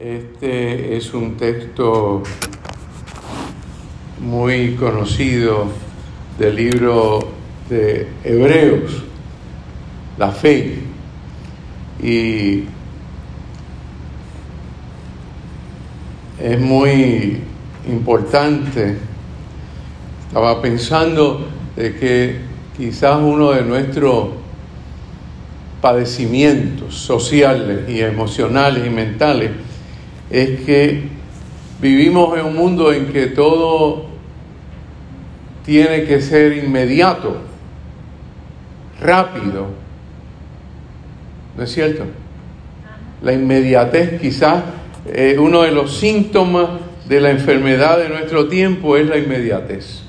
Este es un texto muy conocido del libro de Hebreos, la fe. Y es muy importante. Estaba pensando de que quizás uno de nuestros padecimientos sociales y emocionales y mentales es que vivimos en un mundo en que todo tiene que ser inmediato, rápido. ¿No es cierto? La inmediatez quizás eh, uno de los síntomas de la enfermedad de nuestro tiempo es la inmediatez.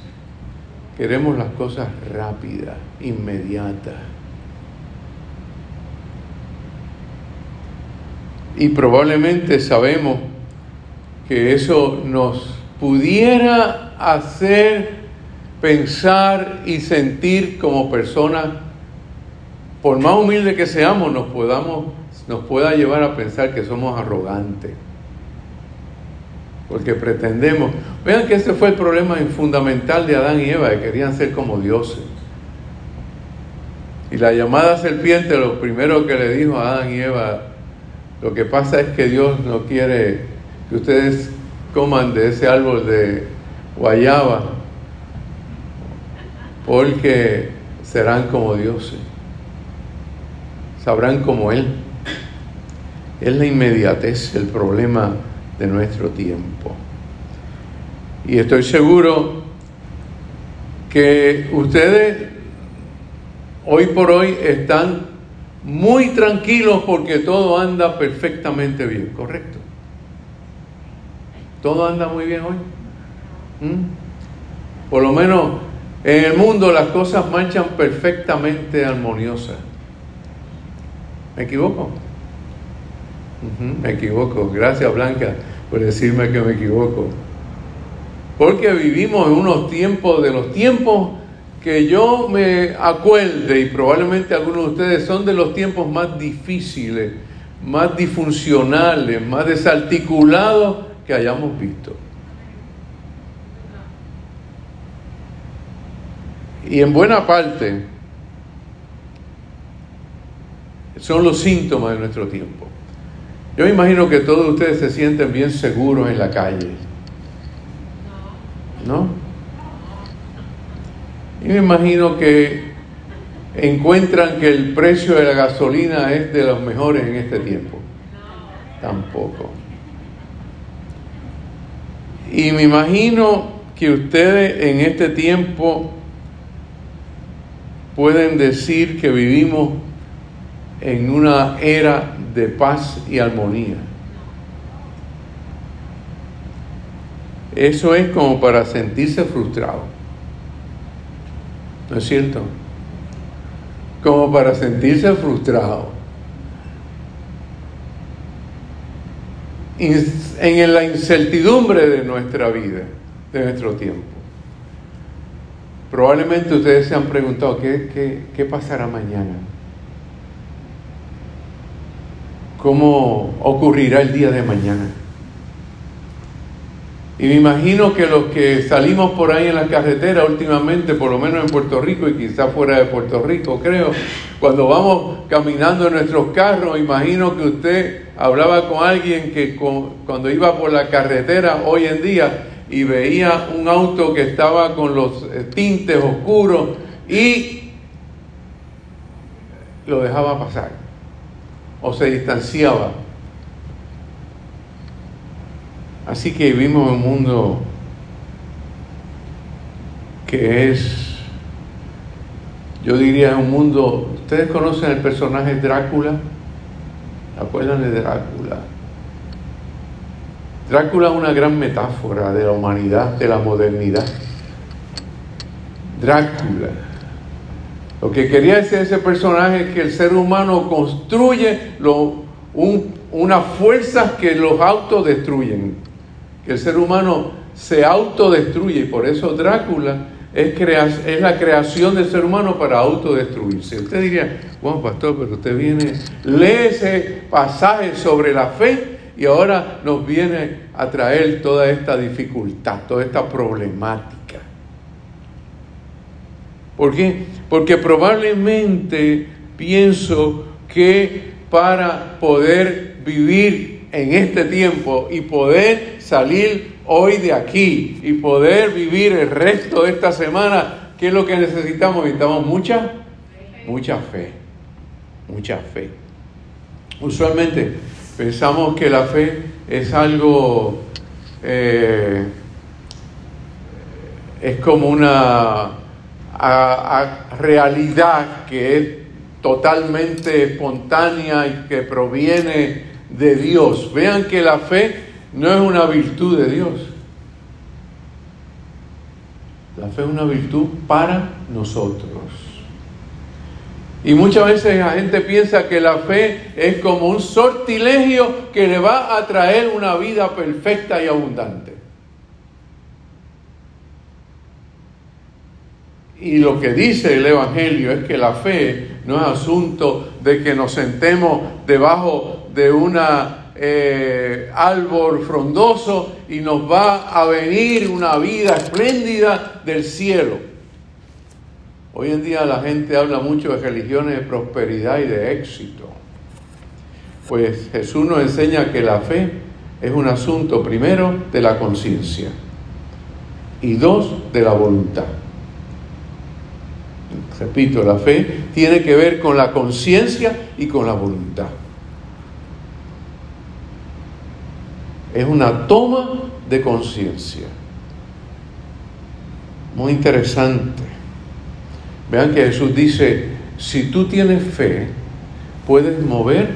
Queremos las cosas rápidas, inmediatas. Y probablemente sabemos que eso nos pudiera hacer pensar y sentir como personas, por más humilde que seamos, nos, podamos, nos pueda llevar a pensar que somos arrogantes. Porque pretendemos. Vean que ese fue el problema fundamental de Adán y Eva, que querían ser como dioses. Y la llamada serpiente, lo primero que le dijo a Adán y Eva, lo que pasa es que Dios no quiere que ustedes coman de ese árbol de guayaba, porque serán como dioses, sabrán como Él. Es la inmediatez el problema de nuestro tiempo. Y estoy seguro que ustedes hoy por hoy están muy tranquilos porque todo anda perfectamente bien, ¿correcto? ¿Todo anda muy bien hoy? ¿Mm? Por lo menos en el mundo las cosas marchan perfectamente armoniosas. ¿Me equivoco? me equivoco. Gracias Blanca por decirme que me equivoco. Porque vivimos en unos tiempos, de los tiempos que yo me acuerde, y probablemente algunos de ustedes son de los tiempos más difíciles, más disfuncionales, más desarticulados que hayamos visto. Y en buena parte son los síntomas de nuestro tiempo. Yo me imagino que todos ustedes se sienten bien seguros en la calle. ¿No? Y me imagino que encuentran que el precio de la gasolina es de los mejores en este tiempo. Tampoco. Y me imagino que ustedes en este tiempo pueden decir que vivimos en una era de paz y armonía. Eso es como para sentirse frustrado. ¿No es cierto? Como para sentirse frustrado. En la incertidumbre de nuestra vida, de nuestro tiempo. Probablemente ustedes se han preguntado, ¿qué, qué, qué pasará mañana? ¿Cómo ocurrirá el día de mañana? Y me imagino que los que salimos por ahí en la carretera últimamente, por lo menos en Puerto Rico y quizás fuera de Puerto Rico, creo, cuando vamos caminando en nuestros carros, imagino que usted hablaba con alguien que cuando iba por la carretera hoy en día y veía un auto que estaba con los eh, tintes oscuros y lo dejaba pasar o se distanciaba Así que vivimos en un mundo que es, yo diría, un mundo, ¿ustedes conocen el personaje Drácula? ¿Se acuerdan de Drácula? Drácula es una gran metáfora de la humanidad, de la modernidad. Drácula. Lo que quería decir ese personaje es que el ser humano construye unas fuerzas que los autodestruyen que el ser humano se autodestruye y por eso Drácula es, es la creación del ser humano para autodestruirse. Usted diría, bueno, pastor, pero usted viene, lee ese pasaje sobre la fe y ahora nos viene a traer toda esta dificultad, toda esta problemática. ¿Por qué? Porque probablemente pienso que para poder vivir en este tiempo y poder salir hoy de aquí y poder vivir el resto de esta semana, ¿qué es lo que necesitamos? Necesitamos mucha, mucha fe, mucha fe. Usualmente pensamos que la fe es algo, eh, es como una realidad que es totalmente espontánea y que proviene de Dios. Vean que la fe no es una virtud de Dios. La fe es una virtud para nosotros. Y muchas veces la gente piensa que la fe es como un sortilegio que le va a traer una vida perfecta y abundante. Y lo que dice el Evangelio es que la fe no es asunto de que nos sentemos debajo de una eh, árbol frondoso y nos va a venir una vida espléndida del cielo. Hoy en día la gente habla mucho de religiones de prosperidad y de éxito. Pues Jesús nos enseña que la fe es un asunto primero de la conciencia y dos de la voluntad. Repito, la fe tiene que ver con la conciencia y con la voluntad. Es una toma de conciencia. Muy interesante. Vean que Jesús dice, si tú tienes fe, puedes mover.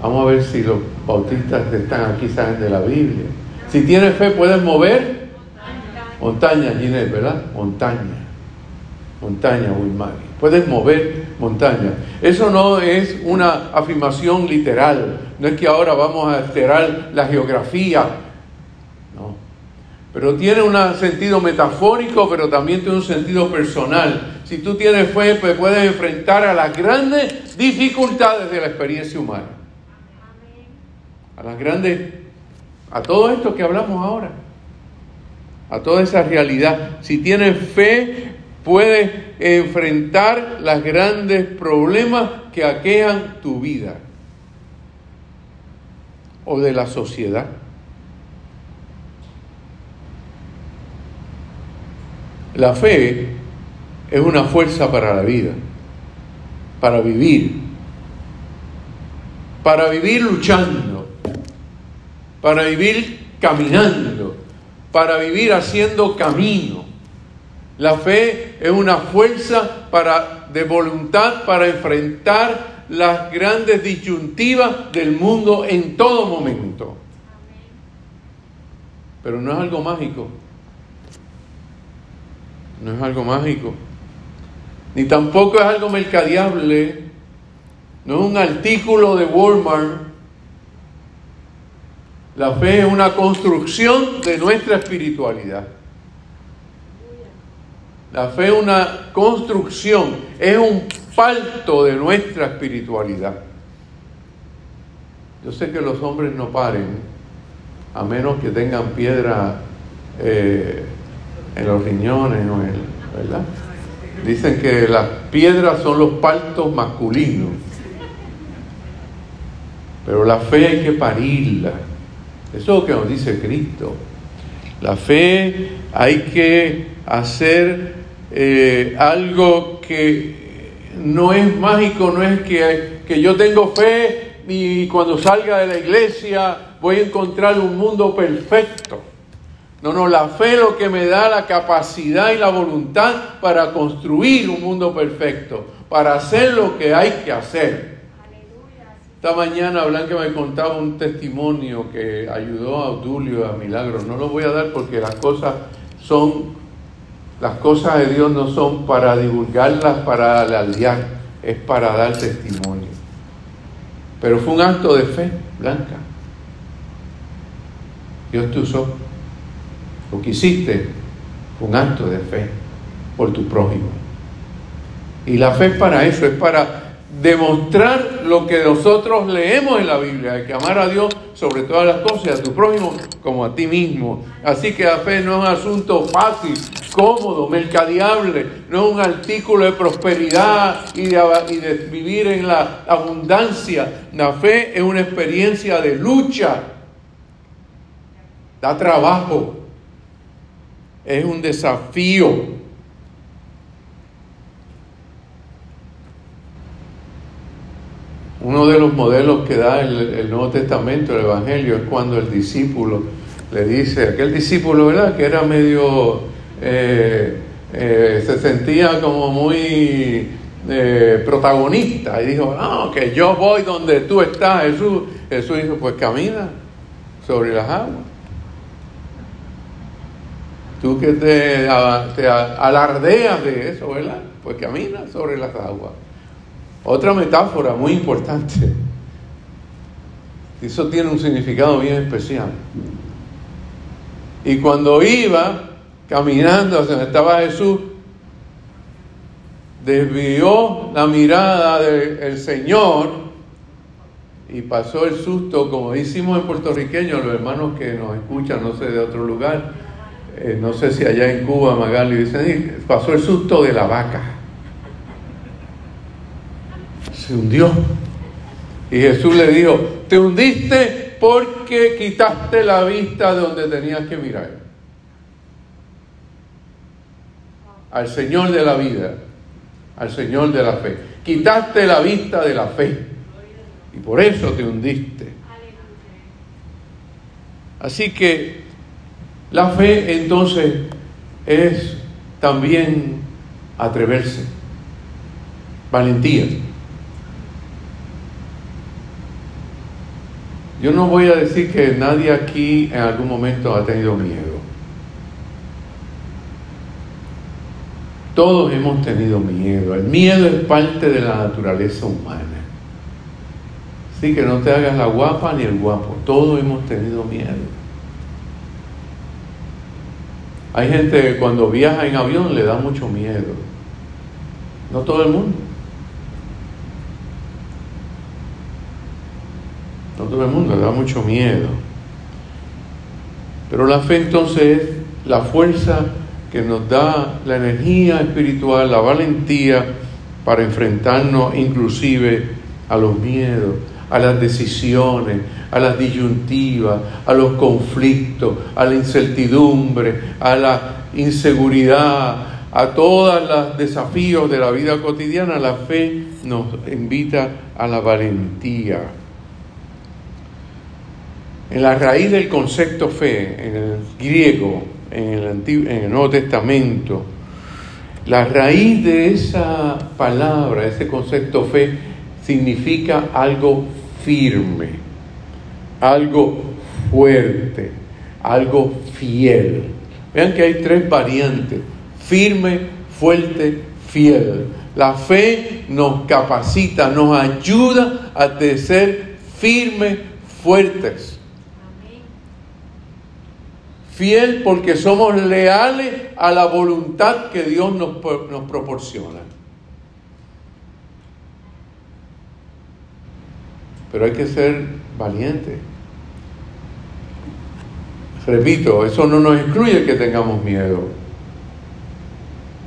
Vamos a ver si los bautistas están aquí, saben de la Biblia. Si tienes fe, puedes mover montaña, Ginés, ¿verdad? Montaña montaña, Wilmari. Puedes mover montaña. Eso no es una afirmación literal. No es que ahora vamos a alterar la geografía. No. Pero tiene un sentido metafórico, pero también tiene un sentido personal. Si tú tienes fe, puedes enfrentar a las grandes dificultades de la experiencia humana. A las grandes, a todo esto que hablamos ahora. A toda esa realidad. Si tienes fe, puedes enfrentar los grandes problemas que aquejan tu vida o de la sociedad. La fe es una fuerza para la vida, para vivir, para vivir luchando, para vivir caminando, para vivir haciendo camino la fe es una fuerza para, de voluntad para enfrentar las grandes disyuntivas del mundo en todo momento. Pero no es algo mágico. No es algo mágico. Ni tampoco es algo mercadeable. No es un artículo de Walmart. La fe es una construcción de nuestra espiritualidad. La fe es una construcción, es un falto de nuestra espiritualidad. Yo sé que los hombres no paren, a menos que tengan piedra eh, en los riñones ¿verdad? Dicen que las piedras son los partos masculinos, pero la fe hay que parirla. Eso es lo que nos dice Cristo. La fe hay que hacer eh, algo que no es mágico, no es que, que yo tengo fe y cuando salga de la iglesia voy a encontrar un mundo perfecto. No, no, la fe es lo que me da la capacidad y la voluntad para construir un mundo perfecto, para hacer lo que hay que hacer. Esta mañana Blanca me contaba un testimonio que ayudó a Audulio a Milagro. No lo voy a dar porque las cosas son las cosas de Dios no son para divulgarlas, para aliar, es para dar testimonio. Pero fue un acto de fe, Blanca. Dios te usó. Lo que hiciste fue un acto de fe por tu prójimo. Y la fe es para eso, es para demostrar lo que nosotros leemos en la Biblia, hay que amar a Dios sobre todas las cosas a tu prójimo como a ti mismo. Así que la fe no es un asunto fácil, cómodo, mercadeable, no es un artículo de prosperidad y de, vivir en la abundancia. La fe es una experiencia de lucha, da trabajo, es un desafío. Uno de los modelos que da el, Nuevo Testamento, el Evangelio, es cuando el discípulo le dice, aquel discípulo, ¿verdad? Que era medio, eh, eh, se sentía como muy eh, protagonista y dijo, no, que yo voy donde tú estás, Jesús. Jesús dijo, pues camina sobre las aguas. Tú que te, te alardeas de eso, ¿verdad? Pues camina sobre las aguas. Otra metáfora muy importante. Eso tiene un significado bien especial. Y cuando iba caminando hacia donde estaba Jesús, desvió la mirada del Señor y pasó el susto, como decimos en puertorriqueño, los hermanos que nos escuchan, no sé, de otro lugar, eh, no sé si allá en Cuba, Magali, dicen, pasó el susto de la vaca se hundió. Y Jesús le dijo, te hundiste porque quitaste la vista de donde tenías que mirar. Al Señor de la vida, al Señor de la fe. Quitaste la vista de la fe. Y por eso te hundiste. Así que la fe entonces es también atreverse, valentía. Yo no voy a decir que nadie aquí en algún momento ha tenido miedo. Todos hemos tenido miedo. El miedo es parte de la naturaleza humana. Así que no te hagas la guapa ni el guapo. Todos hemos tenido miedo. Hay gente que cuando viaja en avión le da mucho miedo. No todo el mundo. todo el mundo, le da mucho miedo. Pero la fe entonces es la fuerza que nos da la energía espiritual, la valentía para enfrentarnos inclusive a los miedos, a las decisiones, a las disyuntivas, a los conflictos, a la incertidumbre, a la inseguridad, a todos los desafíos de la vida cotidiana. La fe nos invita a la valentía. En la raíz del concepto fe, en el griego, en el, Antiguo, Nuevo Testamento, la raíz de esa palabra, ese concepto fe, significa algo firme, algo fuerte, algo fiel. Vean que hay tres variantes, firme, fuerte, fiel. La fe nos capacita, nos ayuda a ser firmes, fuertes fiel porque somos leales a la voluntad que Dios nos, proporciona. Pero hay que ser valiente. Repito, eso no nos excluye que tengamos miedo.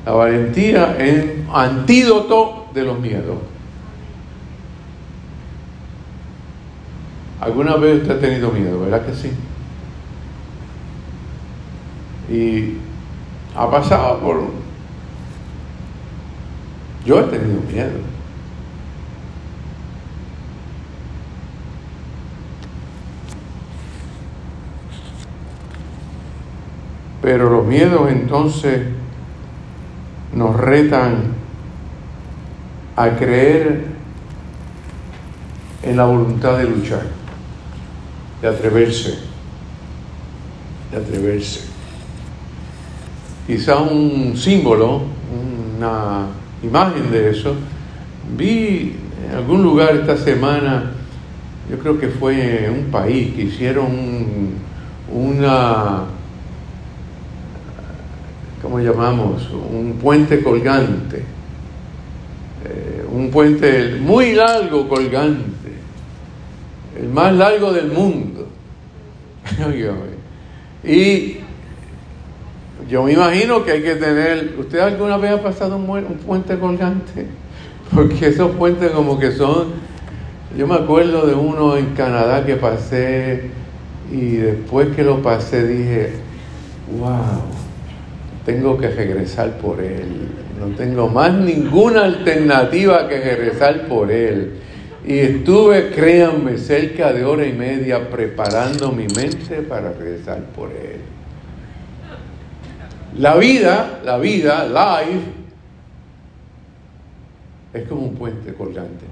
La valentía es antídoto de los miedos. ¿Alguna vez usted ha tenido miedo? ¿Verdad que sí? Y ha pasado por... Yo he tenido miedo. Pero los miedos entonces nos retan a creer en la voluntad de luchar, de atreverse, de atreverse quizá un símbolo, una imagen de eso. Vi en algún lugar esta semana, yo creo que fue un país, que hicieron una, ¿cómo llamamos? Un puente colgante eh, un puente muy largo colgante, el más largo del mundo. y yo me imagino que hay que tener, ¿usted alguna vez ha pasado un, puente colgante? Porque esos puentes como que son, yo me acuerdo de uno en Canadá que pasé y después que lo pasé dije, wow, tengo que regresar por él. No tengo más ninguna alternativa que regresar por él. Y estuve, créanme, cerca de hora y media preparando mi mente para regresar por él. La vida, la vida, life, es como un puente colgante.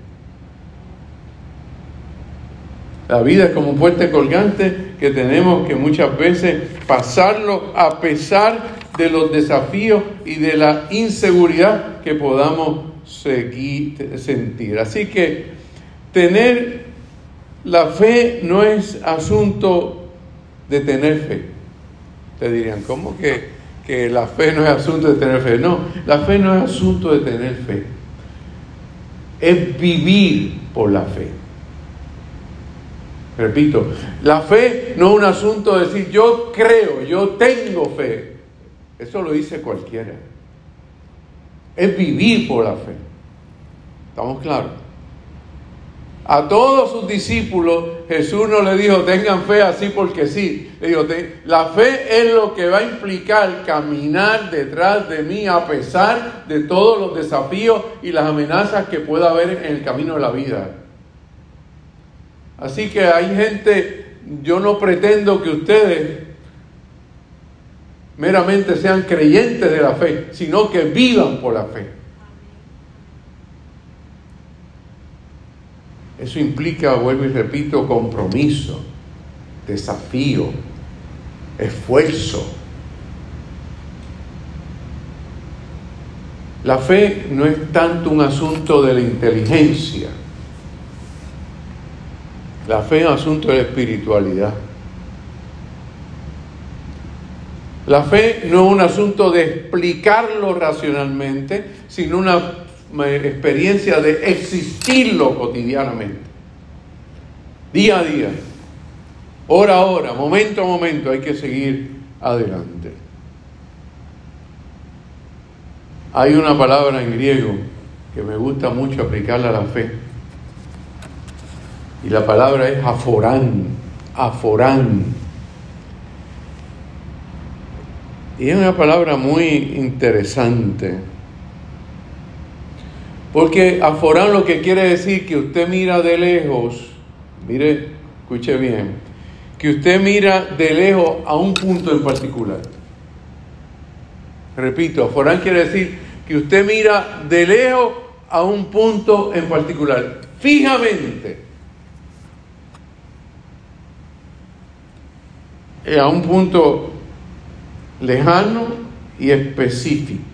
La vida es como un puente colgante que tenemos que muchas veces pasarlo a pesar de los desafíos y de la inseguridad que podamos seguir, sentir. Así que tener la fe no es asunto de tener fe. Te dirían, ¿cómo que, que la fe no es asunto de tener fe? No, la fe no es asunto de tener fe. Es vivir por la fe. Repito, la fe no es un asunto de decir yo creo, yo tengo fe. Eso lo dice cualquiera. Es vivir por la fe. ¿Estamos claros? A todos sus discípulos Jesús no le dijo tengan fe así porque sí. Le dijo, la fe es lo que va a implicar caminar detrás de mí a pesar de todos los desafíos y las amenazas que pueda haber en el camino de la vida. Así que hay gente, yo no pretendo que ustedes meramente sean creyentes de la fe, sino que vivan por la fe. Eso implica, vuelvo y repito, compromiso, desafío, esfuerzo. La fe no es tanto un asunto de la inteligencia, la fe es un asunto de espiritualidad. La fe no es un asunto de explicarlo racionalmente, sino una experiencia de existirlo cotidianamente. Día a día, hora a hora, momento a momento, hay que seguir adelante. Hay una palabra en griego que me gusta mucho aplicarla a la fe y la palabra es aforán, aforán. Y es una palabra muy interesante. Porque aforán lo que quiere decir que usted mira de lejos, mire, escuche bien, que usted mira de lejos a un punto en particular. Repito, aforán quiere decir que usted mira de lejos a un punto en particular, fijamente. a un punto lejano y específico.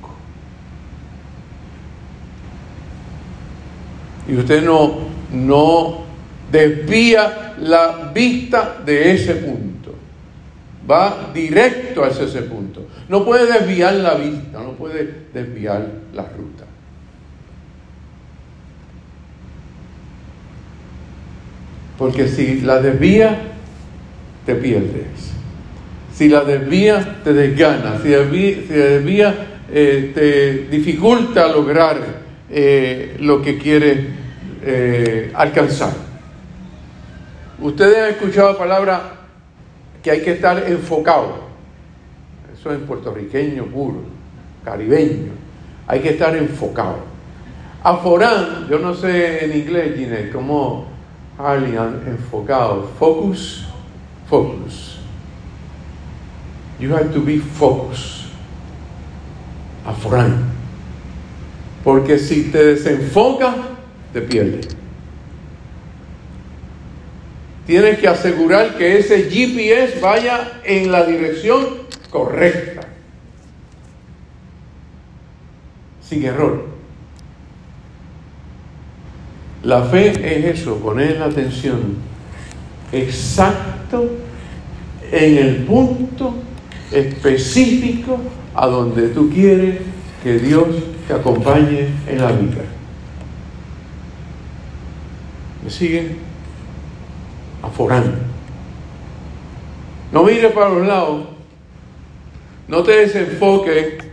Y usted no, no desvía la vista de ese punto. Va directo hacia ese punto. No puede desviar la vista, no puede desviar la ruta. Porque si la desvía, te pierdes. Si la desvía, te desgana. Si la desvía, eh, te dificulta lograr eh, lo que quiere eh, alcanzar. Ustedes han escuchado la palabra que hay que estar enfocado. Eso es puertorriqueño puro, caribeño. Hay que estar enfocado. Aforán, yo no sé en inglés, Ginette, cómo alguien enfocado. Focus, focus. You have to be focused. Afran. Porque si te desenfocas, te pierdes. Tienes que asegurar que ese GPS vaya en la dirección correcta. Sin error. La fe es eso, poner la atención exacto en el punto específico a donde tú quieres que Dios te acompañe en la vida. Te siguen aforando. No mire para los lados, no te desenfoques.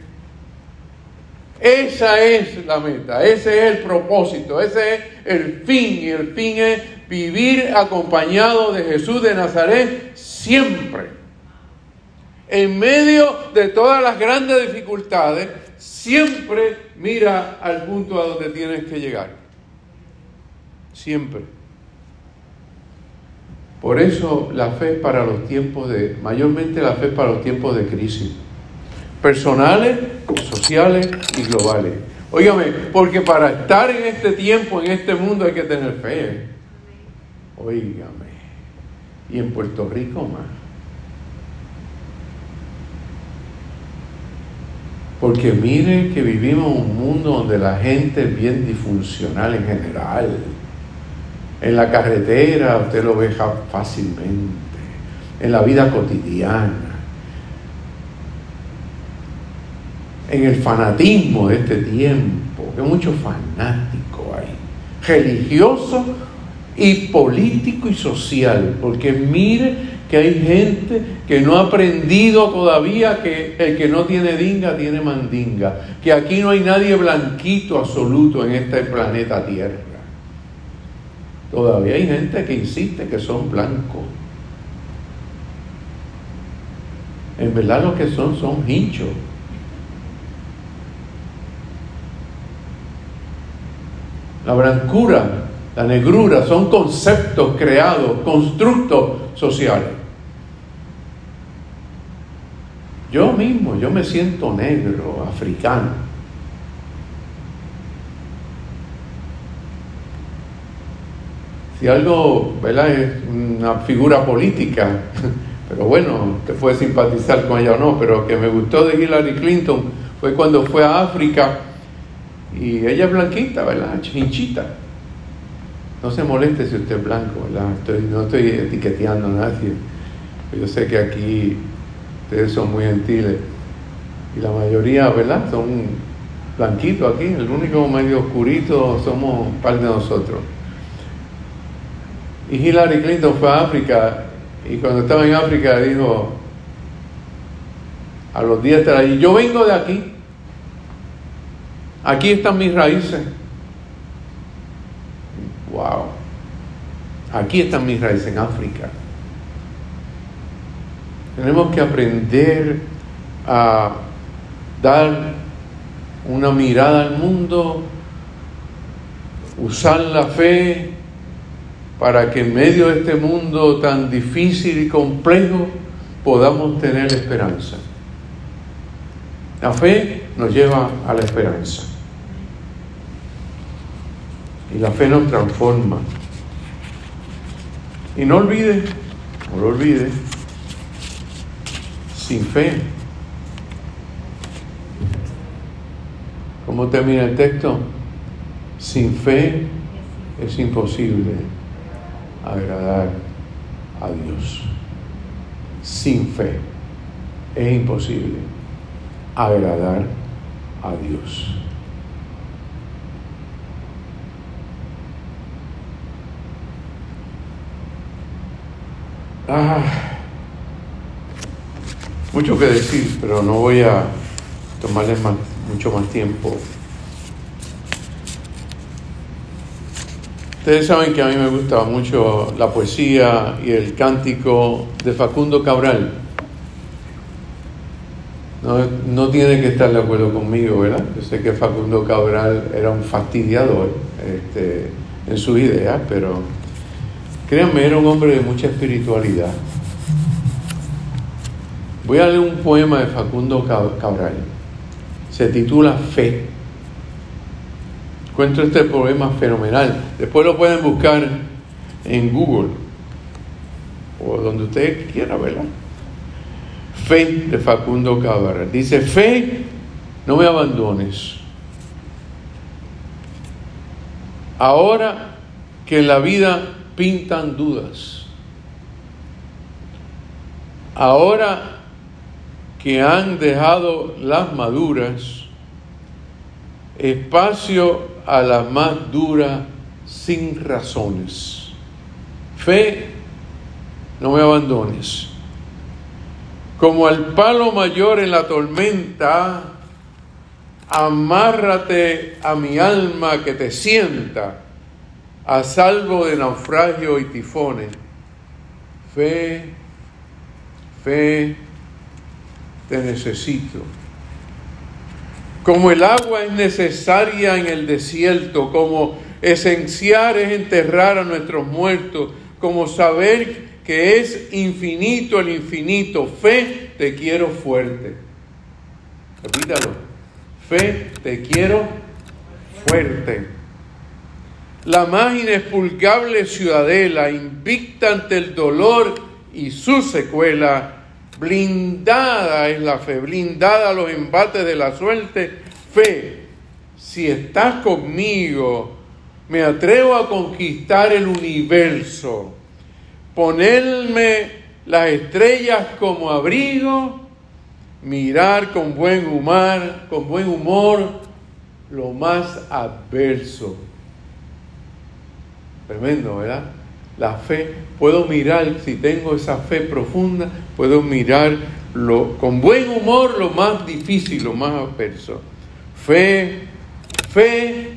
Esa es la meta, ese es el propósito, ese es el fin. Y el fin es vivir acompañado de Jesús de Nazaret siempre. En medio de todas las grandes dificultades, siempre mira al punto a donde tienes que llegar. Siempre. Por eso la fe para los tiempos de, mayormente la fe para los tiempos de crisis, personales, sociales y globales. Óigame, porque para estar en este tiempo, en este mundo hay que tener fe. Óigame. Y en Puerto Rico más. Porque mire que vivimos un mundo donde la gente es bien disfuncional en general. En la carretera usted lo ve fácilmente. En la vida cotidiana. En el fanatismo de este tiempo. Que mucho fanático hay. Religioso y político y social. Porque mire que hay gente que no ha aprendido todavía que el que no tiene dinga tiene mandinga, que aquí no hay nadie blanquito absoluto en este planeta Tierra. Todavía hay gente que insiste que son blancos. En verdad lo que son son hinchos. La blancura, la negrura son conceptos creados, constructos sociales. Yo mismo, yo me siento negro, africano. Si algo, ¿verdad? Es una figura política, pero bueno, te puede simpatizar con ella o no, pero que me gustó de Hillary Clinton fue cuando fue a África y ella es blanquita, ¿verdad? Chinchita. No se moleste si usted es blanco, ¿verdad? no estoy etiqueteando a nadie. Yo sé que aquí ustedes son muy gentiles y la mayoría, ¿verdad? Son blanquitos aquí. El único medio oscurito somos un par de nosotros. Y Hillary Clinton fue a África y cuando estaba en África dijo, a los días de allí, yo vengo de aquí, aquí están mis raíces. Wow, aquí están mis raíces en África. Tenemos que aprender a dar una mirada al mundo, usar la fe para que en medio de este mundo tan difícil y complejo podamos tener esperanza. La fe nos lleva a la esperanza. Y la fe nos transforma. Y no olvide, no lo olvide, sin fe. ¿Cómo termina el texto? Sin fe es imposible agradar a Dios. Sin fe es imposible agradar a Dios. Ah, mucho que decir, pero no voy a tomarles mucho más tiempo. Ustedes saben que a mí me gusta mucho la poesía y el cántico de Facundo Cabral. No, tiene que estar de acuerdo conmigo, ¿verdad? Yo sé que Facundo Cabral era un fastidiador este, en sus ideas, pero créanme, era un hombre de mucha espiritualidad. Voy a leer un poema de Facundo Cabral. Se titula Fe. Encuentro este poema fenomenal. Después lo pueden buscar en Google o donde usted quiera, ¿verdad? Fe de Facundo Cabral. Dice, fe, no me abandones. Ahora que en la vida pintan dudas. Ahora que han dejado las maduras espacio a las más duras sin razones. Fe, no me abandones. Como al palo mayor en la tormenta, amárrate a mi alma que te sienta a salvo de naufragio y tifones. Fe, fe, te necesito. Como el agua es necesaria en el desierto, como esenciar es enterrar a nuestros muertos, como saber que es infinito el infinito. Fe, te quiero fuerte. Repítalo. Fe, te quiero fuerte. La más inexpulgable ciudadela, invicta ante el dolor y su secuela, blindada es la fe, blindada a los embates de la suerte. Fe, si estás conmigo, me atrevo a conquistar el universo ponerme las estrellas como abrigo, mirar con buen humor, con buen humor lo más adverso. Tremendo, ¿verdad? La fe, puedo mirar, si tengo esa fe profunda, puedo mirar lo, con buen humor lo más difícil, lo más adverso. Fe, fe,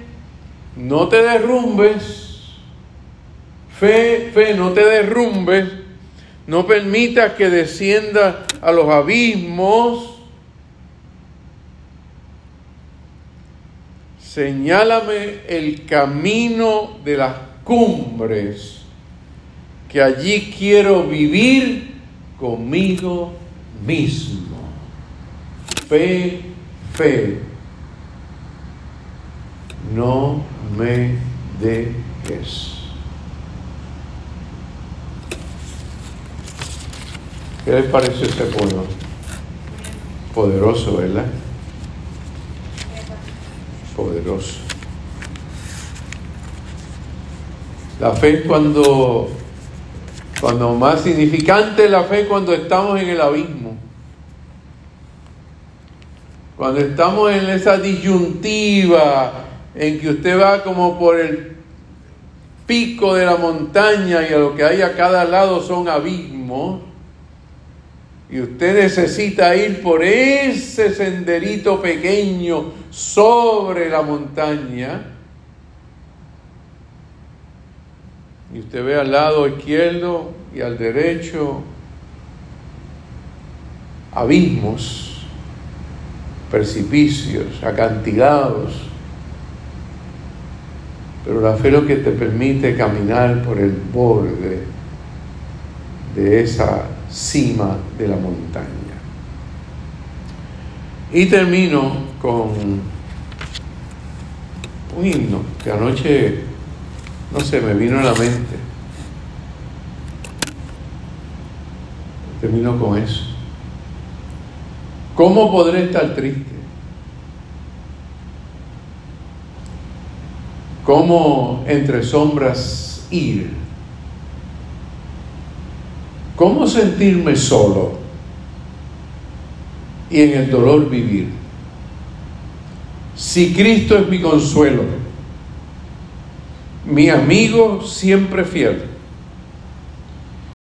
no te derrumbes, Fe, fe, no te derrumbes, no permitas que descienda a los abismos. Señálame el camino de las cumbres, que allí quiero vivir conmigo mismo. Fe, fe, no me dejes. ¿Qué les parece ese pueblo? Poderoso, ¿verdad? Poderoso. La fe cuando, cuando más significante la fe cuando estamos en el abismo. Cuando estamos en esa disyuntiva en que usted va como por el pico de la montaña y a lo que hay a cada lado son abismos y usted necesita ir por ese senderito pequeño sobre la montaña. Y usted ve al lado izquierdo y al derecho abismos, precipicios, acantilados. Pero la fe lo que te permite caminar por el borde de esa cima de la montaña. Y termino con un himno que anoche, no sé, me vino a la mente. Termino con eso. ¿Cómo podré estar triste? ¿Cómo entre sombras ir? ¿Cómo sentirme solo y en el dolor vivir? Si Cristo es mi consuelo, mi amigo siempre fiel,